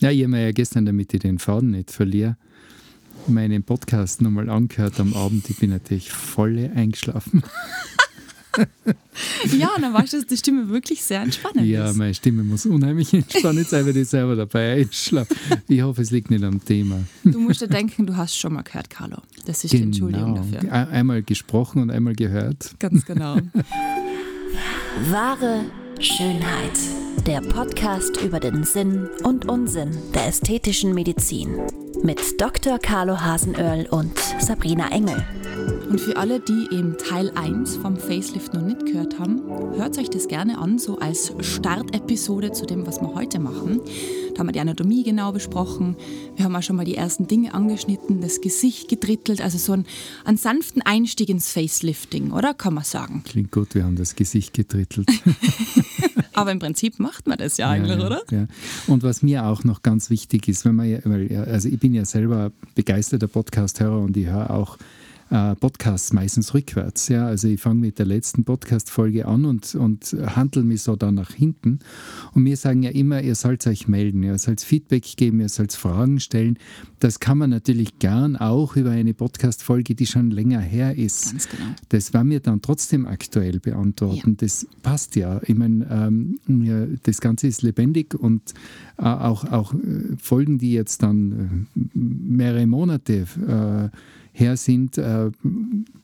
Ja, ich habe mir ja gestern, damit ich den Faden nicht verliere, meinen Podcast nochmal angehört am Abend. Ich bin natürlich voll eingeschlafen. ja, dann weißt du, dass die Stimme wirklich sehr entspannend ja, ist. Ja, meine Stimme muss unheimlich entspannt sein, weil ich selber dabei einschlafe. Ich hoffe, es liegt nicht am Thema. Du musst dir denken, du hast schon mal gehört, Carlo. Das ist genau. die Entschuldigung dafür. Einmal gesprochen und einmal gehört. Ganz genau. Wahre Schönheit. Der Podcast über den Sinn und Unsinn der ästhetischen Medizin. Mit Dr. Carlo Hasenöhrl und Sabrina Engel. Und für alle, die eben Teil 1 vom Facelift noch nicht gehört haben, hört euch das gerne an, so als Startepisode zu dem, was wir heute machen. Da haben wir die Anatomie genau besprochen. Wir haben auch schon mal die ersten Dinge angeschnitten, das Gesicht gedrittelt, also so einen, einen sanften Einstieg ins Facelifting, oder? Kann man sagen. Klingt gut, wir haben das Gesicht gedrittelt. Aber im Prinzip macht man das ja eigentlich, ja, oder? Ja. Und was mir auch noch ganz wichtig ist, wenn man ja, also ich bin ja selber begeisterter Podcast-Hörer und ich höre auch äh, Podcasts meistens rückwärts. Ja? Also ich fange mit der letzten Podcast-Folge an und, und handle mich so dann nach hinten. Und wir sagen ja immer, ihr sollt euch melden, ihr sollt Feedback geben, ihr sollt Fragen stellen. Das kann man natürlich gern auch über eine Podcast-Folge, die schon länger her ist. Ganz genau. Das werden wir dann trotzdem aktuell beantworten. Ja. Das passt ja. Ich meine, ähm, das Ganze ist lebendig und äh, auch, auch äh, Folgen, die jetzt dann äh, mehrere Monate äh, her sind, äh,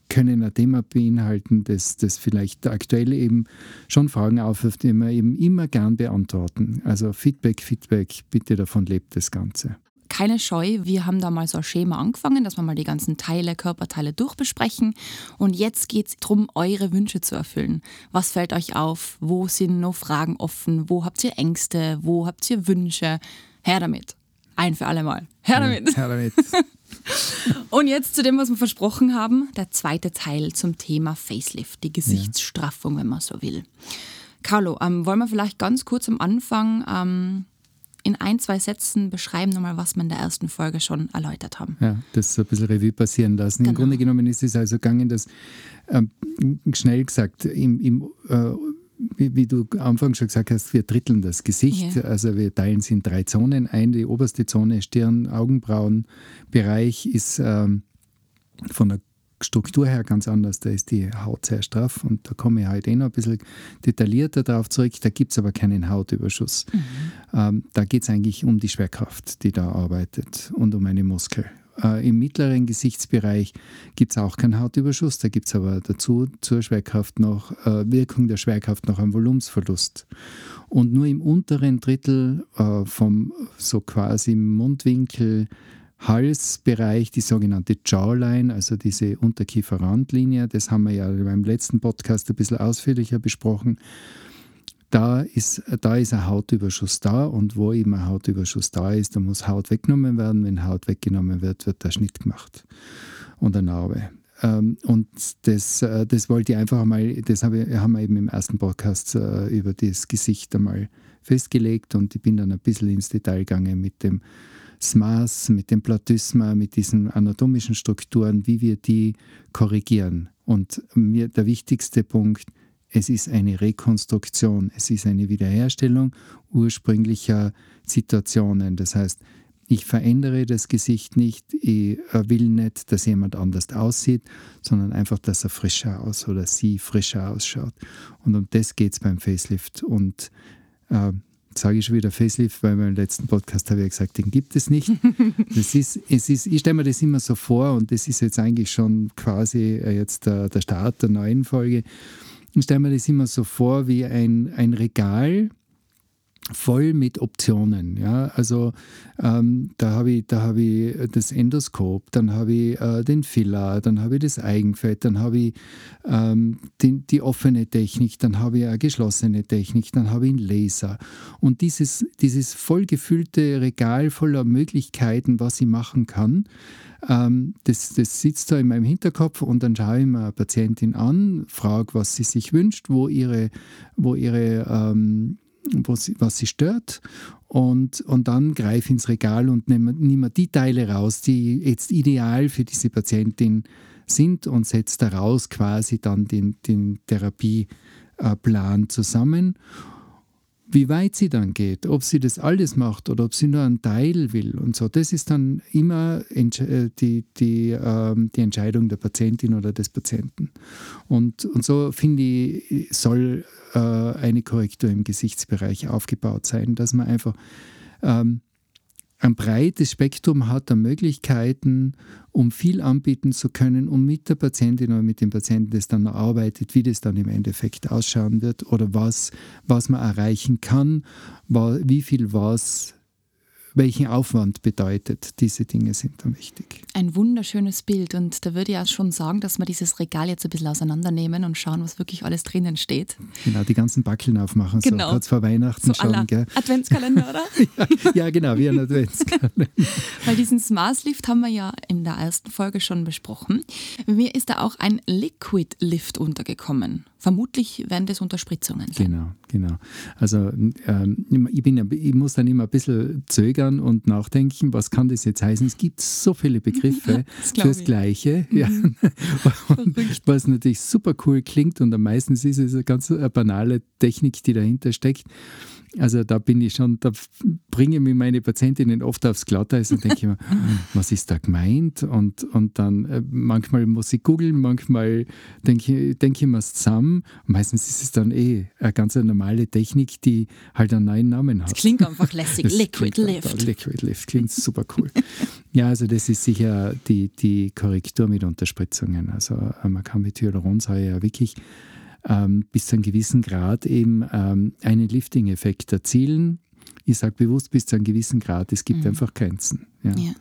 können ein Thema beinhalten, das, das vielleicht aktuell eben schon Fragen aufwirft, die wir eben immer gern beantworten. Also Feedback, Feedback, bitte davon lebt das Ganze keine Scheu. Wir haben da mal so ein Schema angefangen, dass wir mal die ganzen Teile, Körperteile durchbesprechen. Und jetzt geht es darum, eure Wünsche zu erfüllen. Was fällt euch auf? Wo sind noch Fragen offen? Wo habt ihr Ängste? Wo habt ihr Wünsche? Her damit. Ein für alle Mal. Her damit. Ja, her damit. Und jetzt zu dem, was wir versprochen haben, der zweite Teil zum Thema Facelift, die Gesichtsstraffung, ja. wenn man so will. Carlo, ähm, wollen wir vielleicht ganz kurz am Anfang ähm, in ein, zwei Sätzen beschreiben, nochmal, was wir in der ersten Folge schon erläutert haben. Ja, das ein bisschen Revue passieren lassen. Genau. Im Grunde genommen ist es also gegangen, dass ähm, schnell gesagt, im, im äh, wie, wie, du am Anfang schon gesagt hast, wir dritteln das Gesicht. Ja. Also wir teilen es in drei Zonen ein. Die oberste Zone, Stirn, Augenbrauenbereich, ist ähm, von der Struktur her ganz anders. Da ist die Haut sehr straff und da komme ich heute eh noch ein bisschen detaillierter darauf zurück. Da gibt es aber keinen Hautüberschuss. Mhm. Ähm, da geht es eigentlich um die Schwerkraft, die da arbeitet und um eine Muskel. Äh, Im mittleren Gesichtsbereich gibt es auch keinen Hautüberschuss, da gibt es aber dazu zur Schwerkraft noch äh, Wirkung der Schwerkraft noch einen Volumensverlust. Und nur im unteren Drittel äh, vom so quasi Mundwinkel Halsbereich, die sogenannte Jawline, also diese Unterkieferrandlinie, das haben wir ja beim letzten Podcast ein bisschen ausführlicher besprochen da ist, da ist ein Hautüberschuss da und wo eben ein Hautüberschuss da ist, da muss Haut weggenommen werden. Wenn Haut weggenommen wird, wird der Schnitt gemacht und eine Narbe. Ähm, und das, äh, das wollte ich einfach mal, das haben wir eben im ersten Podcast äh, über das Gesicht einmal festgelegt und ich bin dann ein bisschen ins Detail gegangen mit dem SMAS, mit dem Platysma, mit diesen anatomischen Strukturen, wie wir die korrigieren. Und mir der wichtigste Punkt, es ist eine Rekonstruktion, es ist eine Wiederherstellung ursprünglicher Situationen. Das heißt, ich verändere das Gesicht nicht, ich will nicht, dass jemand anders aussieht, sondern einfach, dass er frischer aus oder sie frischer ausschaut. Und um das geht es beim Facelift. Und äh, sage ich schon wieder Facelift, weil beim letzten Podcast habe ich gesagt, den gibt es nicht. Das ist, es ist, ich stelle mir das immer so vor und das ist jetzt eigentlich schon quasi jetzt der, der Start der neuen Folge. Ich stelle mir das immer so vor wie ein, ein Regal voll mit Optionen. Ja? Also ähm, da habe ich, hab ich das Endoskop, dann habe ich äh, den Filler, dann habe ich das Eigenfett, dann habe ich ähm, die, die, offene Technik, dann habe ich eine geschlossene Technik, dann habe ich einen Laser. Und dieses, dieses vollgefüllte Regal voller Möglichkeiten, was ich machen kann, ähm, das, das sitzt da in meinem Hinterkopf und dann schaue ich mir eine Patientin an, frage, was sie sich wünscht, wo ihre, wo ihre ähm, was, was sie stört. Und, und dann greife ins Regal und nehme, nehme die Teile raus, die jetzt ideal für diese Patientin sind und setze daraus quasi dann den, den Therapieplan zusammen wie weit sie dann geht, ob sie das alles macht oder ob sie nur einen Teil will und so, das ist dann immer äh, die, die, ähm, die Entscheidung der Patientin oder des Patienten. Und, und so finde ich, soll äh, eine Korrektur im Gesichtsbereich aufgebaut sein, dass man einfach ähm, ein breites Spektrum hat an Möglichkeiten, um viel anbieten zu können, um mit der Patientin oder mit dem Patienten das dann arbeitet, wie das dann im Endeffekt ausschauen wird oder was, was man erreichen kann, wie viel was welchen Aufwand bedeutet. Diese Dinge sind dann wichtig. Ein wunderschönes Bild und da würde ich auch schon sagen, dass wir dieses Regal jetzt ein bisschen auseinandernehmen und schauen, was wirklich alles drinnen steht. Genau, die ganzen Backeln aufmachen, genau. so kurz vor Weihnachten so schon. Gell? Adventskalender, oder? ja, ja, genau, wie ein Adventskalender. Weil diesen Smart Lift haben wir ja in der ersten Folge schon besprochen. Mir ist da auch ein Liquid Lift untergekommen. Vermutlich werden das Unterspritzungen sein. Genau, genau. Also ähm, ich, bin, ich muss dann immer ein bisschen zögern und nachdenken, was kann das jetzt heißen? Es gibt so viele Begriffe das fürs Gleiche, mhm. ja. was natürlich super cool klingt und am meisten ist es eine ganz banale Technik, die dahinter steckt. Also da bin ich schon, da bringe mir meine Patientinnen oft aufs Glatteis und denke immer, was ist da gemeint? Und, und dann äh, manchmal muss ich googeln, manchmal denke, denke ich mir es zusammen. Meistens ist es dann eh eine ganz normale Technik, die halt einen neuen Namen hat. Das klingt einfach lässig. Das Liquid Lift. Liquid Lift klingt super cool. ja, also das ist sicher die, die Korrektur mit Unterspritzungen. Also äh, man kann mit Hyaluronsäure ja wirklich ähm, bis zu einem gewissen Grad eben ähm, einen Lifting-Effekt erzielen. Ich sage bewusst bis zu einem gewissen Grad, es gibt mhm. einfach Grenzen. Ja. ja.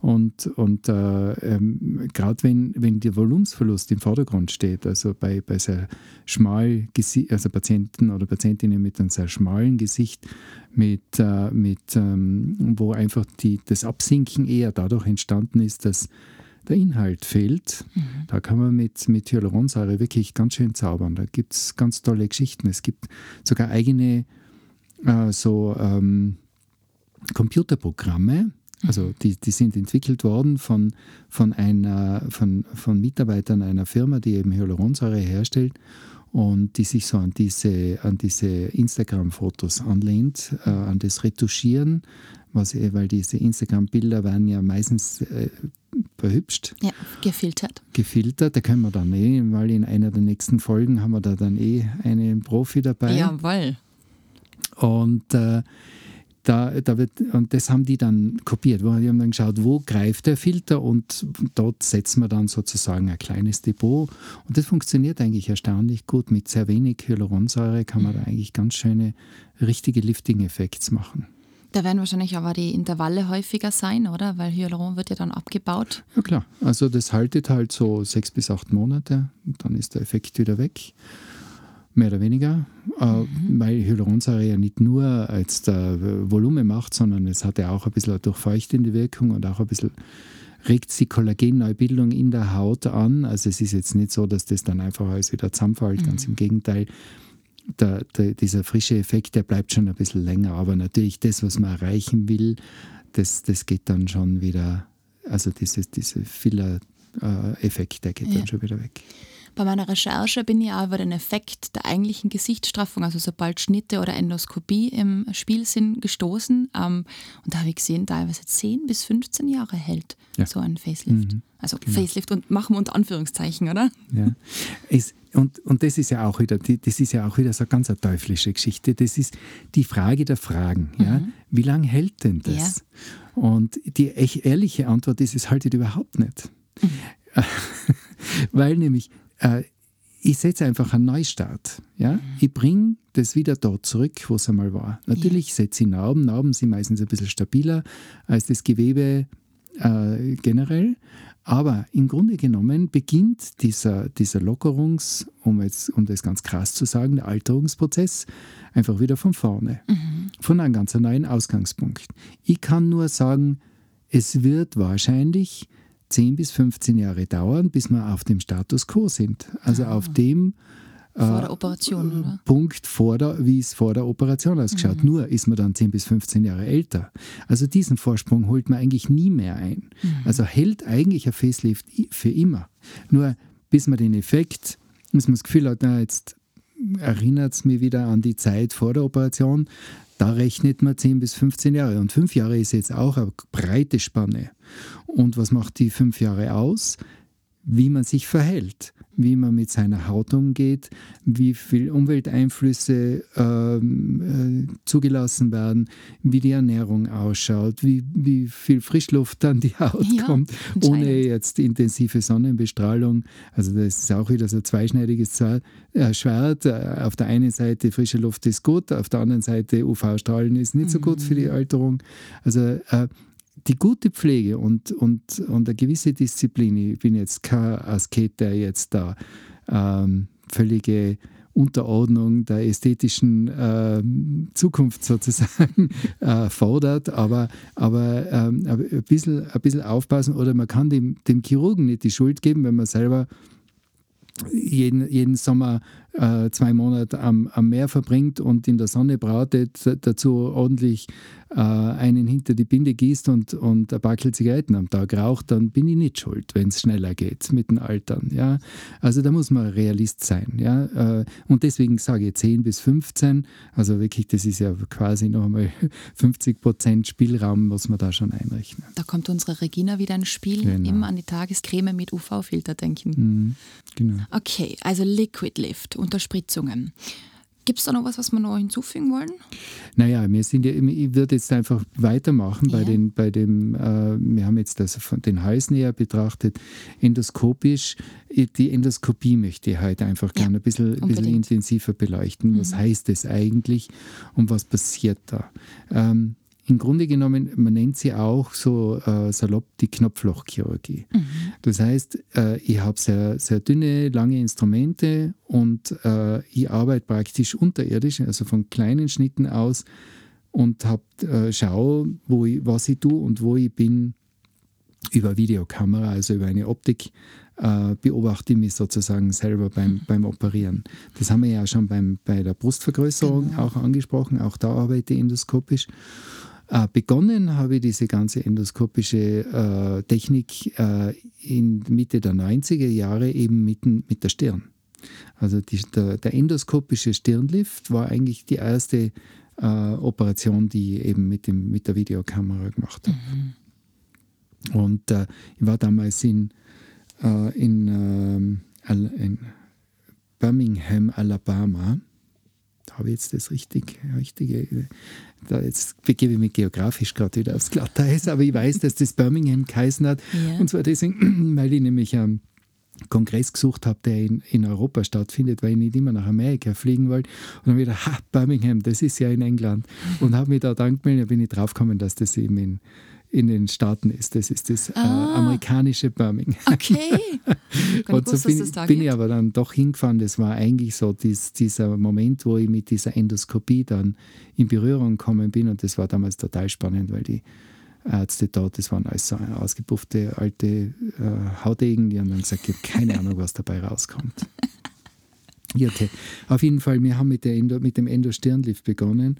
Und, und äh, ähm, gerade wenn, wenn der Volumensverlust im Vordergrund steht, also bei, bei sehr schmal, also Patienten oder Patientinnen mit einem sehr schmalen Gesicht, mit, äh, mit, ähm, wo einfach die, das Absinken eher dadurch entstanden ist, dass der Inhalt fehlt, mhm. da kann man mit, mit Hyaluronsäure wirklich ganz schön zaubern. Da gibt es ganz tolle Geschichten. Es gibt sogar eigene äh, so ähm, Computerprogramme, also mhm. die, die sind entwickelt worden von, von, einer, von, von Mitarbeitern einer Firma, die eben Hyaluronsäure herstellt und die sich so an diese, an diese Instagram-Fotos anlehnt, äh, an das Retuschieren, was, weil diese Instagram-Bilder werden ja meistens äh, verhübscht. Ja, gefiltert. Gefiltert, da können wir dann eh, weil in einer der nächsten Folgen haben wir da dann eh einen Profi dabei. Jawohl. Und äh, da, da wird, und das haben die dann kopiert. Die haben dann geschaut, wo greift der Filter und dort setzen wir dann sozusagen ein kleines Depot. Und das funktioniert eigentlich erstaunlich gut. Mit sehr wenig Hyaluronsäure kann man da eigentlich ganz schöne, richtige Lifting-Effekte machen. Da werden wahrscheinlich aber die Intervalle häufiger sein, oder? Weil Hyaluron wird ja dann abgebaut. Ja klar, also das haltet halt so sechs bis acht Monate dann ist der Effekt wieder weg. Mehr oder weniger, äh, mhm. weil Hyaluronsäure ja nicht nur als Volumen macht, sondern es hat ja auch ein bisschen eine durchfeuchtende Wirkung und auch ein bisschen regt die Kollagenneubildung in der Haut an. Also es ist jetzt nicht so, dass das dann einfach alles wieder zusammenfällt, mhm. ganz im Gegenteil der, der, dieser frische Effekt, der bleibt schon ein bisschen länger. Aber natürlich das, was man erreichen will, das, das geht dann schon wieder, also dieses, dieser Filler-Effekt, der geht ja. dann schon wieder weg. Bei meiner Recherche bin ich auch über den Effekt der eigentlichen Gesichtsstraffung, also sobald Schnitte oder Endoskopie im Spiel sind, gestoßen. Ähm, und da habe ich gesehen, teilweise 10 bis 15 Jahre hält ja. so ein Facelift. Mhm. Also genau. Facelift und machen wir unter Anführungszeichen, oder? Ja. Es, und, und das ist ja auch wieder, das ist ja auch wieder so eine ganz eine teuflische Geschichte. Das ist die Frage der Fragen. Ja? Mhm. Wie lange hält denn das? Ja. Und die ehrliche Antwort ist, es haltet überhaupt nicht. Mhm. Weil nämlich äh, ich setze einfach einen Neustart. Ja? Mhm. Ich bringe das wieder dort zurück, wo es einmal war. Natürlich ja. setze ich Narben. Narben sind meistens ein bisschen stabiler als das Gewebe äh, generell. Aber im Grunde genommen beginnt dieser, dieser Lockerungs-, um, jetzt, um das ganz krass zu sagen, der Alterungsprozess einfach wieder von vorne. Mhm. Von einem ganz neuen Ausgangspunkt. Ich kann nur sagen, es wird wahrscheinlich 10 bis 15 Jahre dauern, bis wir auf dem Status quo sind. Also ah. auf dem vor der Operation, äh? Punkt, vor der, wie es vor der Operation ausgeschaut. Mhm. Nur ist man dann 10 bis 15 Jahre älter. Also diesen Vorsprung holt man eigentlich nie mehr ein. Mhm. Also hält eigentlich ein Facelift für immer. Nur bis man den Effekt, bis man das Gefühl hat, na, jetzt erinnert es mich wieder an die Zeit vor der Operation. Da rechnet man 10 bis 15 Jahre. Und fünf Jahre ist jetzt auch eine breite Spanne. Und was macht die fünf Jahre aus? Wie man sich verhält wie man mit seiner Haut umgeht, wie viele Umwelteinflüsse ähm, äh, zugelassen werden, wie die Ernährung ausschaut, wie, wie viel Frischluft an die Haut ja, kommt, ohne jetzt intensive Sonnenbestrahlung. Also das ist auch wieder so ein zweischneidiges äh, Schwert. Äh, auf der einen Seite frische Luft ist gut, auf der anderen Seite UV-Strahlen ist nicht so gut für die mhm. Alterung. Also äh, die gute Pflege und, und, und eine gewisse Disziplin, ich bin jetzt kein Asket, der jetzt da ähm, völlige Unterordnung der ästhetischen äh, Zukunft sozusagen äh, fordert, aber, aber ähm, ein, bisschen, ein bisschen aufpassen oder man kann dem, dem Chirurgen nicht die Schuld geben, wenn man selber jeden, jeden Sommer äh, zwei Monate am, am Meer verbringt und in der Sonne bratet, dazu ordentlich äh, einen hinter die Binde gießt und, und ein Backel Zigaretten am Tag raucht, dann bin ich nicht schuld, wenn es schneller geht mit den Altern. Ja? Also da muss man Realist sein. Ja? Äh, und deswegen sage ich 10 bis 15, also wirklich, das ist ja quasi noch einmal 50 Prozent Spielraum, muss man da schon einrechnen. Da kommt unsere Regina wieder ins Spiel, genau. immer an die Tagescreme mit UV-Filter denken. Mhm, genau. Okay, also Liquid Lift, Unterspritzungen. Gibt es da noch was, was wir noch hinzufügen wollen? Naja, wir sind ja, ich würde jetzt einfach weitermachen ja. bei, den, bei dem, äh, wir haben jetzt das von den Hals näher betrachtet, endoskopisch. Die Endoskopie möchte ich heute einfach gerne ein bisschen, bisschen intensiver beleuchten. Was mhm. heißt das eigentlich und was passiert da? Ähm, im Grunde genommen, man nennt sie auch so äh, salopp die Knopflochchirurgie. Mhm. Das heißt, äh, ich habe sehr, sehr dünne, lange Instrumente und äh, ich arbeite praktisch unterirdisch, also von kleinen Schnitten aus und hab, äh, schaue, wo ich, was ich tue und wo ich bin über Videokamera, also über eine Optik, äh, beobachte ich mich sozusagen selber beim, beim Operieren. Das haben wir ja schon beim, bei der Brustvergrößerung genau. auch angesprochen, auch da arbeite ich endoskopisch. Äh, begonnen habe ich diese ganze endoskopische äh, Technik äh, in Mitte der 90er Jahre eben mit, mit der Stirn. Also die, der, der, endoskopische Stirnlift war eigentlich die erste äh, Operation, die ich eben mit, dem, mit der Videokamera gemacht habe. Mhm. Und äh, ich war damals in, äh, in, ähm, in Birmingham, Alabama habe ich jetzt das richtig, richtige, da jetzt begebe ich mich geografisch gerade wieder aufs Glatteis, aber ich weiß, dass das Birmingham geheißen hat. Ja. Und zwar deswegen, weil ich nämlich einen Kongress gesucht habe, der in, in Europa stattfindet, weil ich nicht immer nach Amerika fliegen wollte. Und dann wieder, ha, Birmingham, das ist ja in England. Und habe mich da dann gemeldet, bin ich draufgekommen, dass das eben in in den Staaten ist. Das ist das äh, ah. äh, amerikanische Birmingham. Okay. und so bin, bin ich aber dann doch hingefahren. Das war eigentlich so dies, dieser Moment, wo ich mit dieser Endoskopie dann in Berührung gekommen bin. Und das war damals total spannend, weil die Ärzte dort, das waren alles so ausgepuffte alte äh, Hautegen, die haben dann gesagt, ich habe keine Ahnung, was dabei rauskommt. Okay. Auf jeden Fall, wir haben mit, der Endo, mit dem Endo-Stirnlift begonnen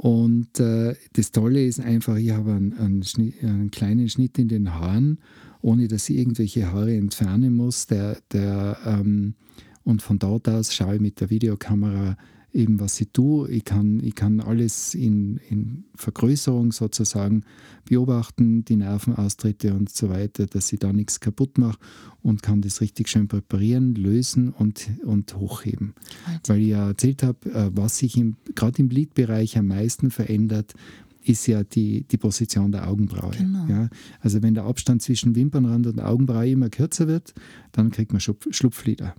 und äh, das Tolle ist einfach, ich habe einen, einen, einen, kleinen Schnitt in den Haaren, ohne dass ich irgendwelche Haare entfernen muss. Der, der, ähm, und von dort aus schaue ich mit der Videokamera eben, was ich tue. Ich kann, ich kann alles in, in Vergrößerung sozusagen beobachten, die Nervenaustritte und so weiter, dass ich da nichts kaputt mache und kann das richtig schön präparieren, lösen und, und hochheben. Also. Weil ich ja erzählt habe, äh, was sich gerade im Lidbereich am meisten verändert, ist ja die, die Position der Augenbraue. Genau. Ja? Also wenn der Abstand zwischen Wimpernrand und Augenbraue immer kürzer wird, dann kriegt man Schlupflider.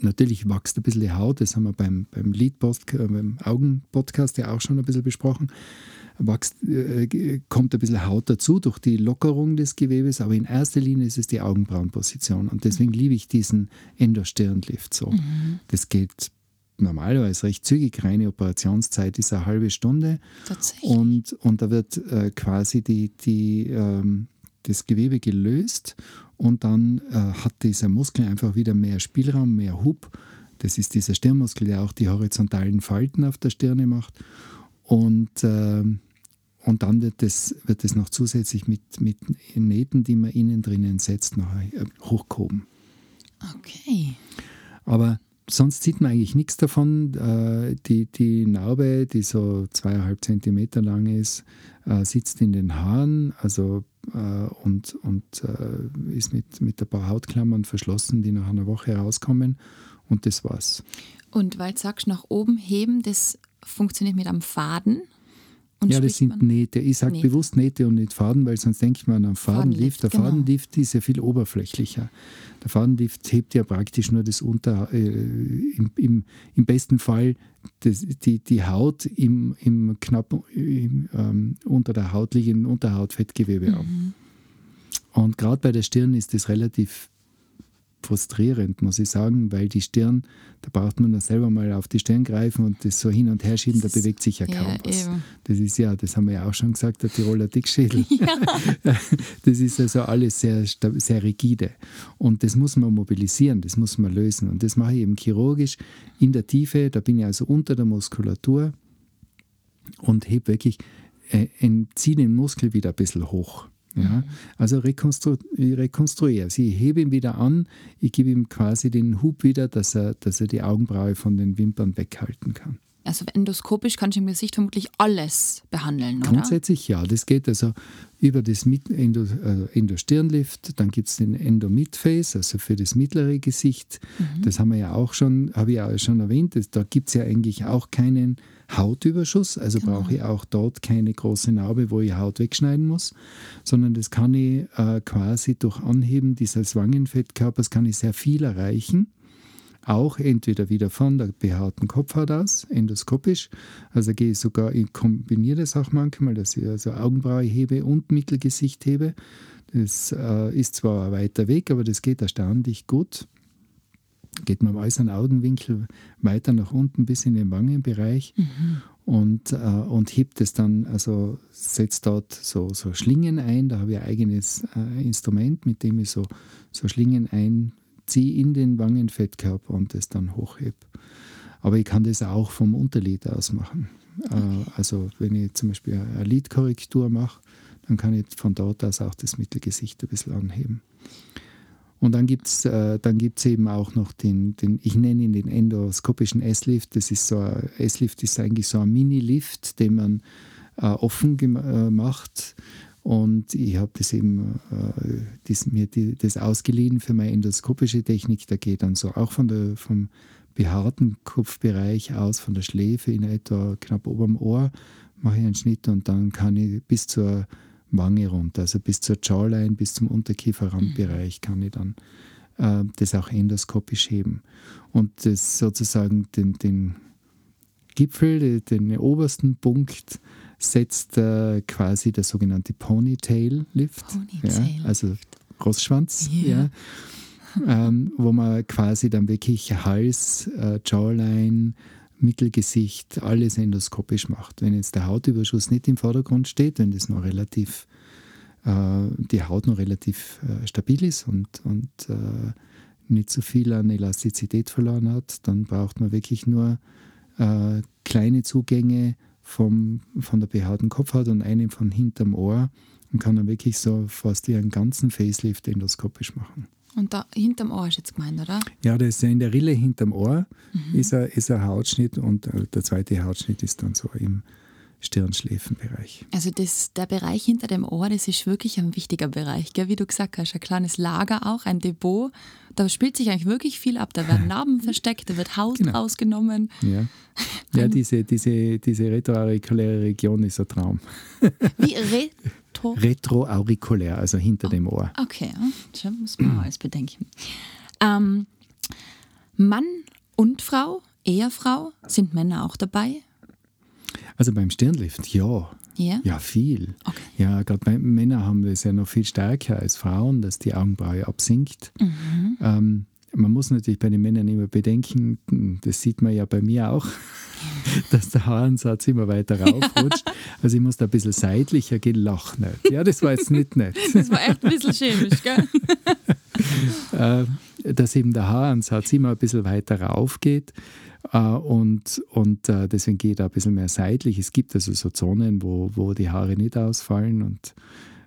Natürlich wächst ein bisschen die Haut, das haben wir beim, beim Lead-Post, äh, beim Augen-Podcast ja auch schon ein bisschen besprochen. Wächst, äh, kommt ein bisschen Haut dazu durch die Lockerung des Gewebes, aber in erster Linie ist es die Augenbrauenposition. Und deswegen liebe ich diesen Endostirnlift so. Mhm. Das geht normalerweise recht zügig. Reine Operationszeit ist eine halbe Stunde. Tatsächlich. Und, und da wird äh, quasi die, die, ähm, das Gewebe gelöst und dann äh, hat dieser Muskel einfach wieder mehr Spielraum, mehr Hub. Das ist dieser Stirnmuskel, der auch die horizontalen Falten auf der Stirne macht. Und, äh, und dann wird das, wird das noch zusätzlich mit, mit Nähten, die man innen drinnen setzt, noch äh, hochgehoben. Okay. Aber sonst sieht man eigentlich nichts davon. Äh, die, die Narbe, die so zweieinhalb Zentimeter lang ist, äh, sitzt in den Haaren also, äh, und, und äh, ist mit, mit ein paar Hautklammern verschlossen, die nach einer Woche rauskommen. Und das war's. Und weil du sagst, nach oben heben, das funktioniert mit einem Faden? Und ja, das sind Nähte. Ich sage bewusst Nähte und nicht Faden, weil sonst denkt man an Fadenlift. Der genau. Fadenlift ist ja viel oberflächlicher. Der Fadenlift hebt ja praktisch nur das Unter, äh, im, im, im, besten Fall das, die, die Haut im, im knapp im, ähm, unter der Haut liegenden Unterhautfettgewebe mhm. an. Und gerade bei der Stirn ist das relativ frustrierend, muss ich sagen, weil die Stirn, da braucht man nur selber mal auf die Stirn greifen und das so hin und her schieben, da bewegt sich ja kaum ja, was. Eben. Das ist ja, das haben wir ja auch schon gesagt, der Tiroler Dickschädel. Ja. Das ist also alles sehr, sehr rigide. Und das muss man mobilisieren, das muss man lösen. Und das mache ich eben chirurgisch in der Tiefe, da bin ich also unter der Muskulatur und hebe wirklich, äh, ziehe den Muskel wieder ein bisschen hoch. Ja, also rekonstru ich rekonstruiere. Sie hebe ihn wieder an, ich gebe ihm quasi den Hub wieder, dass er, dass er die Augenbraue von den Wimpern weghalten kann. Also endoskopisch kannst du im Gesicht vermutlich alles behandeln, oder? Grundsätzlich ja. Das geht also über das Endo, äh, Endostirnlift, dann gibt es den Endo-Midface, also für das mittlere Gesicht. Mhm. Das haben wir ja auch schon, habe ich ja schon erwähnt, da gibt es ja eigentlich auch keinen Hautüberschuss, also genau. brauche ich auch dort keine große Narbe, wo ich Haut wegschneiden muss, sondern das kann ich äh, quasi durch Anheben dieses Wangenfettkörpers kann ich sehr viel erreichen. Auch entweder wieder von der behaarten Kopfhaut aus, endoskopisch, also gehe ich sogar, ich kombiniere das auch manchmal, dass ich also Augenbraue hebe und Mittelgesicht hebe. Das äh, ist zwar ein weiter Weg, aber das geht erstaunlich gut geht man im äußeren Augenwinkel weiter nach unten bis in den Wangenbereich mhm. und, äh, und hebt es dann, also setzt dort so, so Schlingen ein. Da habe ich ein eigenes äh, Instrument, mit dem ich so, so Schlingen einziehe in den Wangenfettkörper und das dann hochhebe. Aber ich kann das auch vom Unterlid aus machen. Okay. Äh, also wenn ich zum Beispiel eine Lidkorrektur mache, dann kann ich von dort aus auch das Mittelgesicht ein bisschen anheben. Und dann gibt es äh, eben auch noch den, den, ich nenne ihn den endoskopischen S-Lift. Das ist so S-Lift ist eigentlich so ein Mini-Lift, den man äh, offen äh, macht. Und ich habe das eben äh, das, mir die, das ausgeliehen für meine endoskopische Technik. Da geht dann so auch von der, vom behaarten Kopfbereich aus, von der Schläfe in etwa knapp ober dem Ohr, mache ich einen Schnitt und dann kann ich bis zur Wange runter, also bis zur Jawline, bis zum Unterkieferrandbereich kann ich dann äh, das auch endoskopisch heben. Und das sozusagen den, den Gipfel, den, den obersten Punkt setzt äh, quasi der sogenannte Ponytail-Lift. Ponytail ja, also Rossschwanz, yeah. ja, ähm, wo man quasi dann wirklich Hals, äh, Jawline, Mittelgesicht alles endoskopisch macht. Wenn jetzt der Hautüberschuss nicht im Vordergrund steht, wenn das noch relativ, äh, die Haut noch relativ äh, stabil ist und, und äh, nicht so viel an Elastizität verloren hat, dann braucht man wirklich nur äh, kleine Zugänge vom, von der behaarten Kopfhaut und einen von hinterm Ohr und kann dann wirklich so fast einen ganzen Facelift endoskopisch machen. Und da hinterm Ohr ist jetzt gemeint, oder? Ja, das ist ja in der Rille hinterm Ohr mhm. ist, ein, ist ein Hautschnitt und äh, der zweite Hautschnitt ist dann so im Stirnschläfenbereich. Also das, der Bereich hinter dem Ohr, das ist wirklich ein wichtiger Bereich, gell? wie du gesagt hast, ein kleines Lager auch, ein Depot. Da spielt sich eigentlich wirklich viel ab. Da werden Narben versteckt, da wird Haut genau. rausgenommen. Ja, ja diese, diese, diese retroaurikuläre Region ist ein Traum. Wie re Retro? Retroaurikulär, also hinter oh, dem Ohr. Okay, das muss man alles bedenken. Ähm, Mann und Frau, Ehefrau, sind Männer auch dabei? Also beim Stirnlift, ja. Ja, ja viel. Okay. Ja, gerade Männer haben das ja noch viel stärker als Frauen, dass die Augenbraue absinkt. Mhm. Ähm, man muss natürlich bei den Männern immer bedenken, das sieht man ja bei mir auch, dass der Haaransatz immer weiter raufrutscht. Also ich muss da ein bisschen seitlicher gehen, lach nicht. Ja, das war jetzt nicht nett. Das war echt ein bisschen chemisch, gell? Äh, dass eben der Haaransatz immer ein bisschen weiter rauf geht. Äh, und, und äh, deswegen geht er ein bisschen mehr seitlich. Es gibt also so Zonen, wo, wo die Haare nicht ausfallen und,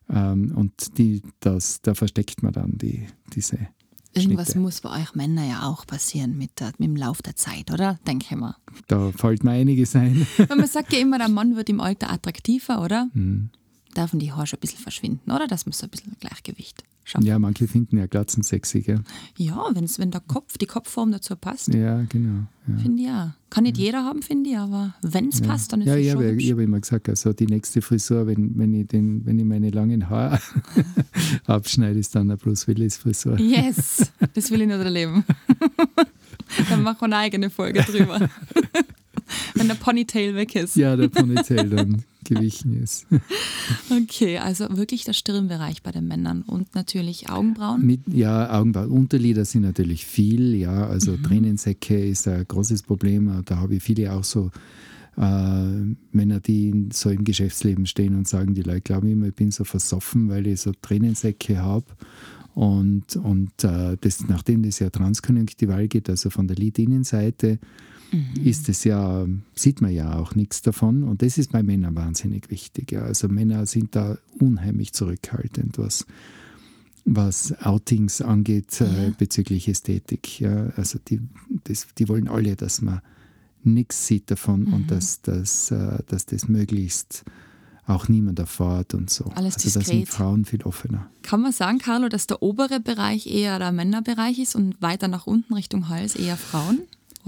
ähm, und die, das, da versteckt man dann die, diese Irgendwas Schnitte. muss bei euch Männern ja auch passieren mit, der, mit dem Lauf der Zeit, oder? Denke ich mal. Da fällt mir einiges ein. Weil man sagt ja immer, der Mann wird im Alter attraktiver, oder? Mhm. Darf die Haare schon ein bisschen verschwinden, oder? Das muss so ein bisschen Gleichgewicht schaffen. ja, manche finden ja Glatzen sexy, gell? Ja, wenn's, wenn der Kopf, die Kopfform dazu passt, Ja, genau. Ja. finde ich ja. Kann nicht jeder haben, finde ich, aber wenn es passt, dann ist Ja, es schon hübsch. ich habe immer gesagt, also die nächste Frisur, wenn, wenn, ich, den, wenn ich meine langen Haare abschneide, ist dann eine Bruce Willis Frisur. Yes, das will ich nicht erleben. dann machen wir eine eigene Folge drüber. wenn der Ponytail weg ist. Ja, der Ponytail dann gewichen ist. Okay, also wirklich der Stirnbereich bei den Männern und natürlich Augenbrauen. Mit, ja, Augenbrauen, Unterlider sind natürlich viel, ja, also Tränensäcke ist ein großes Problem. Da habe ich viele auch so äh, Männer, die in, so im Geschäftsleben stehen und sagen, die Leute glauben immer, ich bin so versoffen, weil ich so Tränensäcke habe. Und, und äh, das, nachdem das ja transkonjunktival geht, also von der Lidinnenseite, ist es ja, sieht man ja auch nichts davon. Und das ist bei Männern wahnsinnig wichtig. Ja. Also Männer sind da unheimlich zurückhaltend, was, was Outings angeht äh, Ja. bezüglich Ästhetik. Ja. Also die, das, die wollen alle, dass man nichts sieht davon und dass, dass, äh, dass das möglichst auch niemand erfährt und so. Alles also da sind. Frauen viel offener. Kann man sagen, Carlo, dass der obere Bereich eher der Männerbereich ist und weiter nach unten Richtung Hals eher Frauen?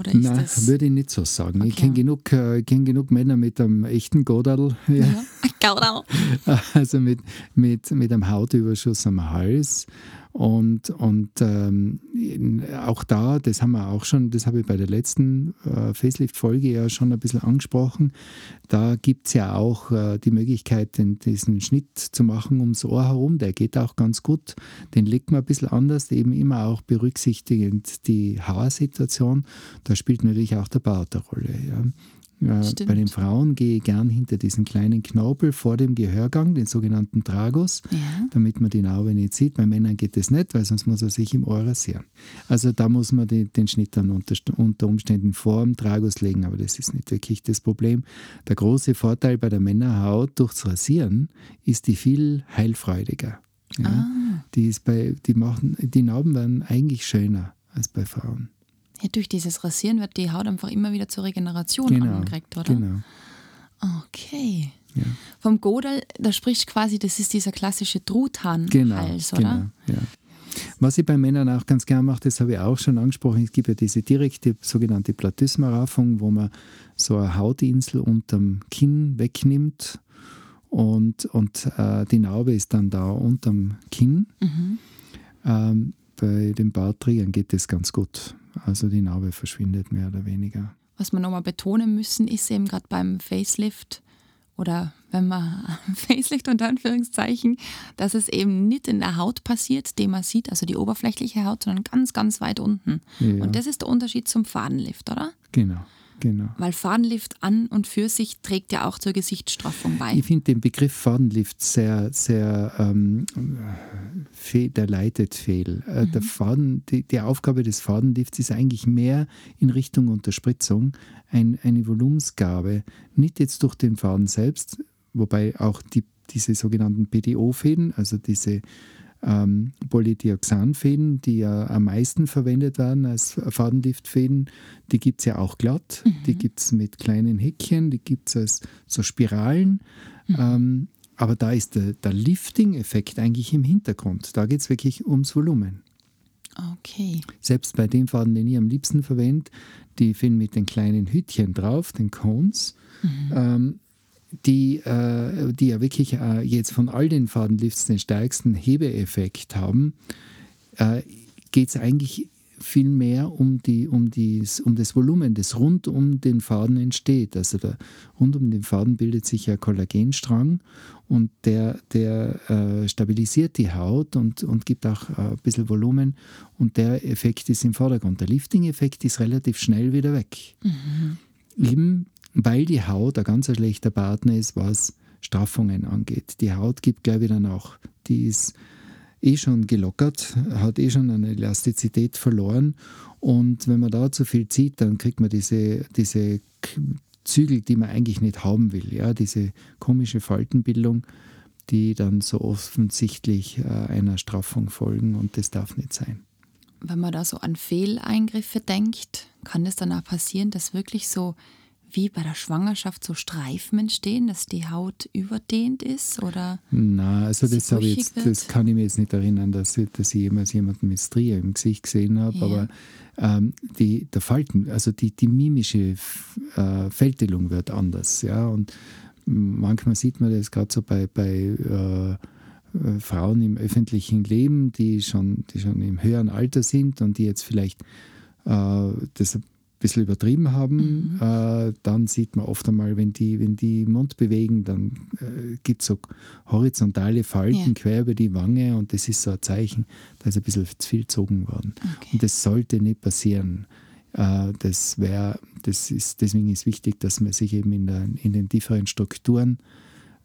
Oder ist Nein, das. würde ich nicht so sagen. Ich Okay. kenne genug, äh, kenn genug Männer mit einem echten Godadl, ja. Ja. also mit, mit, mit einem Hautüberschuss am Hals. Und, und ähm, auch da, das haben wir auch schon, das habe ich bei der letzten äh, Facelift-Folge ja schon ein bisschen angesprochen, da gibt es ja auch äh, die Möglichkeit, den, diesen Schnitt zu machen ums Ohr herum. Der geht auch ganz gut. Den legt man ein bisschen anders, eben immer auch berücksichtigend die Haarsituation. Da spielt natürlich auch der Bart eine Rolle. Ja. Äh, bei den Frauen gehe ich gern hinter diesen kleinen Knorpel vor dem Gehörgang, den sogenannten Tragus, Ja. damit man die Narbe nicht sieht. Bei Männern geht das nicht, weil sonst muss er sich im Ohr rasieren. Also da muss man die, den Schnitt dann unter, unter Umständen vor dem Tragus legen, aber das ist nicht wirklich das Problem. Der große Vorteil bei der Männerhaut durchs Rasieren ist die viel heilfreudiger. Ja? Ah. Die, ist bei, die, machen, die Narben werden eigentlich schöner als bei Frauen. Ja, durch dieses Rasieren wird die Haut einfach immer wieder zur Regeneration Genau, angeregt, oder? genau. Okay. Ja. Vom Godel, da sprichst quasi, das ist dieser klassische Truthahnhals, Genau, oder? genau ja. Was ich bei Männern auch ganz gern mache, das habe ich auch schon angesprochen, es gibt ja diese direkte sogenannte Platysma-Raffung, wo man so eine Hautinsel unterm Kinn wegnimmt und, und äh, die Narbe ist dann da unterm Kinn. Mhm. Ähm, bei den Bartträgern geht das ganz gut. Also die Narbe verschwindet mehr oder weniger. Was wir nochmal betonen müssen, ist eben gerade beim Facelift oder wenn man Facelift unter Anführungszeichen, dass es eben nicht in der Haut passiert, die man sieht, also die oberflächliche Haut, sondern ganz, ganz weit unten. Ja. Und das ist der Unterschied zum Fadenlift, oder? Genau, genau. Weil Fadenlift an und für sich trägt ja auch zur Gesichtsstraffung bei. Ich finde den Begriff Fadenlift sehr, sehr, ähm, fehl, der leitet fehl. Äh, Der Faden, die, die Aufgabe des Fadenlifts ist eigentlich mehr in Richtung Unterspritzung, ein, eine Volumensgabe, nicht jetzt durch den Faden selbst, wobei auch die, diese sogenannten PDO-Fäden, also diese ähm, Polydioxanfäden, die ja am meisten verwendet werden als Fadenliftfäden, die gibt es ja auch glatt, die gibt es mit kleinen Häkchen, die gibt es als so Spiralen. Ähm, aber da ist der, der Lifting-Effekt eigentlich im Hintergrund. Da geht es wirklich ums Volumen. Okay. Selbst bei dem Faden, den ich am liebsten verwende, die Fäden mit den kleinen Hütchen drauf, den Cones, ähm, die, äh, die ja wirklich äh, jetzt von all den Fadenlifts den stärksten Hebeeffekt haben, äh, geht es eigentlich viel mehr um, die, um, dies, um das Volumen, das rund um den Faden entsteht. Also der, rund um den Faden bildet sich ja Kollagenstrang und der, der äh, stabilisiert die Haut und, und gibt auch äh, ein bisschen Volumen und der Effekt ist im Vordergrund. Der Lifting-Effekt ist relativ schnell wieder weg. Eben weil die Haut ein ganz schlechter Partner ist, was Straffungen angeht. Die Haut gibt gleich wieder nach. Die ist eh schon gelockert, hat eh schon eine Elastizität verloren. Und wenn man da zu viel zieht, dann kriegt man diese, diese Zügel, die man eigentlich nicht haben will. Ja? Diese komische Faltenbildung, die dann so offensichtlich äh, einer Straffung folgen. Und das darf nicht sein. wenn man da so an Fehleingriffe denkt, kann es dann auch passieren, dass wirklich so wie bei der Schwangerschaft so Streifen entstehen, dass die Haut überdehnt ist oder? Na, also das, jetzt, das kann ich mir jetzt nicht erinnern, dass, ich, dass ich jemals jemanden mit Strie im Gesicht gesehen habe, ja. aber ähm, die, der Falten, also die, die mimische äh, Fältelung wird anders, ja, und manchmal sieht man das gerade so bei, bei äh, äh, Frauen im öffentlichen Leben, die schon, die schon im höheren Alter sind und die jetzt vielleicht äh, das bisschen übertrieben haben, mhm. äh, dann sieht man oft einmal, wenn die, wenn die Mund bewegen, dann äh, gibt es so horizontale Falten ja. quer über die Wange und das ist so ein Zeichen, da ist ein bisschen zu viel gezogen worden. Okay. Und das sollte nicht passieren. Äh, das wäre, das ist, deswegen ist wichtig, dass man sich eben in, der, in den tieferen Strukturen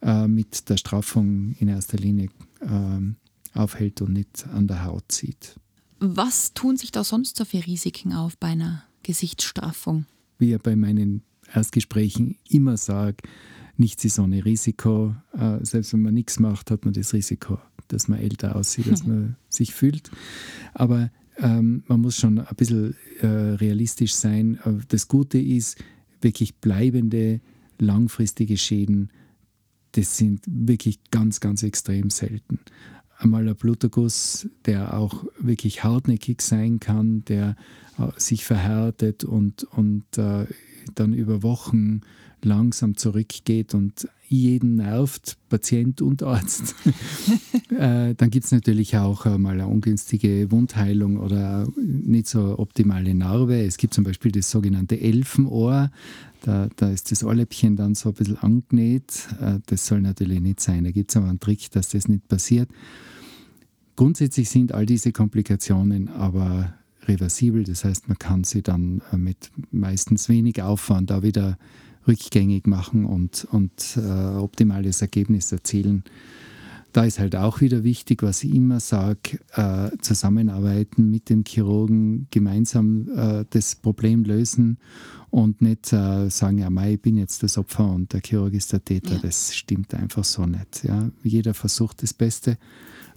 äh, mit der Straffung in erster Linie äh, aufhält und nicht an der Haut zieht. Was tun sich da sonst so für Risiken auf bei einer Gesichtsstraffung? Wie ich bei meinen Erstgesprächen immer sage, nichts ist ohne Risiko. Äh, selbst wenn man nichts macht, hat man das Risiko, dass man älter aussieht, als man sich fühlt. Aber ähm, man muss schon ein bisschen äh, realistisch sein. Äh, das Gute ist, wirklich bleibende, langfristige Schäden das sind wirklich ganz, ganz extrem selten. Einmal ein Bluterguss, der auch wirklich hartnäckig sein kann, der äh, sich verhärtet und, und äh, dann über Wochen langsam zurückgeht und jeden nervt, Patient und Arzt. äh, dann gibt es natürlich auch äh, mal eine ungünstige Wundheilung oder nicht so optimale Narbe. Es gibt zum Beispiel das sogenannte Elfenohr. Da, da ist das Ohrläppchen dann so ein bisschen angenäht. Äh, das soll natürlich nicht sein. Da gibt es aber einen Trick, dass das nicht passiert. Grundsätzlich sind all diese Komplikationen aber reversibel. Das heißt, man kann sie dann äh, mit meistens wenig Aufwand da wieder rückgängig machen und, und äh, optimales Ergebnis erzielen. Da ist halt auch wieder wichtig, was ich immer sage, äh, zusammenarbeiten mit dem Chirurgen, gemeinsam äh, das Problem lösen und nicht äh, sagen, ja, mei, ich bin jetzt das Opfer und der Chirurg ist der Täter. Ja. Das stimmt einfach so nicht. Ja. Jeder versucht das Beste,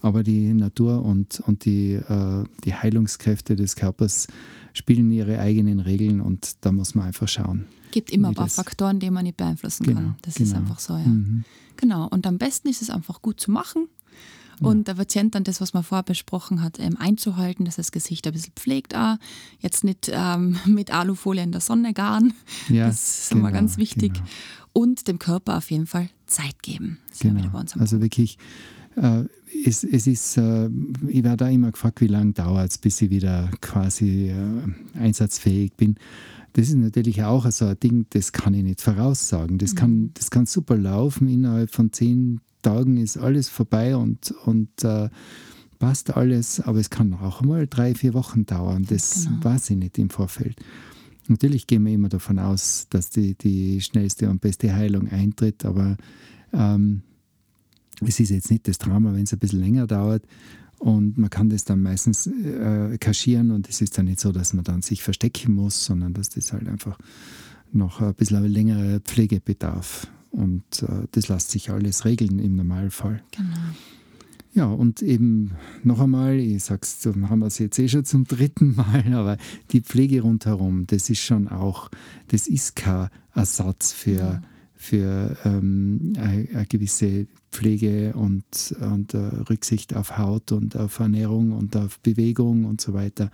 aber die Natur und, und die, äh, die Heilungskräfte des Körpers spielen ihre eigenen Regeln und da muss man einfach schauen. Es gibt immer ein paar Faktoren, die man nicht beeinflussen genau, kann. Das genau. ist einfach so, ja. Mhm. Genau. Und am besten ist es einfach gut zu machen und der Patient dann das, was man vorher besprochen hat, ähm, einzuhalten, dass das Gesicht ein bisschen pflegt. Auch. Jetzt nicht ähm, mit Alufolie in der Sonne garen. Ja, das ist genau, immer ganz wichtig. Genau. Und dem Körper auf jeden Fall Zeit geben. Genau. also wirklich, es, es ist, äh, ich werde da immer gefragt, wie lange dauert es, bis ich wieder quasi äh, einsatzfähig bin. Das ist natürlich auch so ein Ding, das kann ich nicht voraussagen. Das, mhm. kann, das kann super laufen. Innerhalb von zehn Tagen ist alles vorbei und, und äh, passt alles, aber es kann auch mal drei, vier Wochen dauern. Das genau. weiß ich nicht im Vorfeld. Natürlich gehen wir immer davon aus, dass die, die schnellste und beste Heilung eintritt, aber ähm, es ist jetzt nicht das Drama, wenn es ein bisschen länger dauert. Und man kann das dann meistens äh, kaschieren und es ist dann nicht so, dass man dann sich verstecken muss, sondern dass das halt einfach noch ein bisschen längere Pflegebedarf und äh, das lässt sich alles regeln im Normalfall. Genau. Ja, und eben noch einmal, ich sag's, haben wir es jetzt eh schon zum dritten Mal, aber die Pflege rundherum, das ist schon auch, das ist kein Ersatz für, ja. Für ähm, eine, gewisse Pflege und, und uh, Rücksicht auf Haut und auf Ernährung und auf Bewegung und so weiter,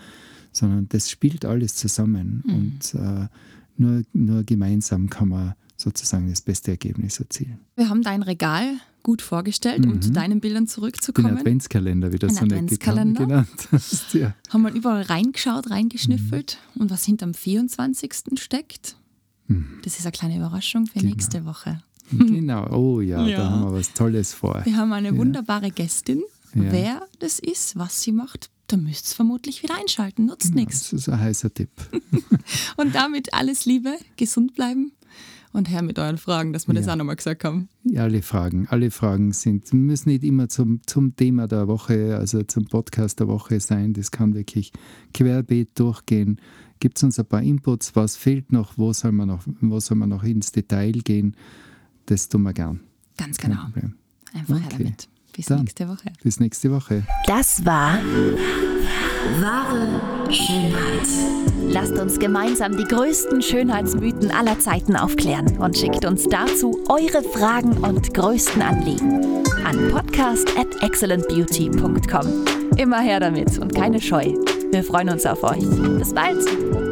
sondern das spielt alles zusammen mhm. und uh, nur, nur gemeinsam kann man sozusagen das beste Ergebnis erzielen. Wir haben dein Regal gut vorgestellt, mhm. um zu deinen Bildern zurückzukommen. Den Adventskalender, wie du so nett genannt hast. Ja. Haben wir überall reingeschaut, reingeschnüffelt mhm. und was hinterm 24. steckt. Mhm. Das ist eine kleine Überraschung für genau. nächste Woche. Genau, oh ja, ja, da haben wir was Tolles vor. Wir haben eine ja. wunderbare Gästin. Ja. Wer das ist, was sie macht, da müsst ihr vermutlich wieder einschalten. Nutzt genau, nichts. Das ist ein heißer Tipp. und damit alles Liebe, gesund bleiben und her mit euren Fragen, dass wir ja. das auch nochmal gesagt haben. Ja, alle Fragen, alle Fragen sind, müssen nicht immer zum, zum Thema der Woche, also zum Podcast der Woche sein. Das kann wirklich querbeet durchgehen. Gibt es uns ein paar Inputs, was fehlt noch, wo soll man noch, wo soll man noch ins Detail gehen? Das tun wir gern. Ganz genau. Einfach okay. her damit. Bis Dann. nächste Woche. Bis nächste Woche. Das war wahre Schönheit. Lasst uns gemeinsam die größten Schönheitsmythen aller Zeiten aufklären und schickt uns dazu eure Fragen und größten Anliegen an podcast at excellentbeauty.com. Immer her damit und keine Scheu. Wir freuen uns auf euch. Bis bald!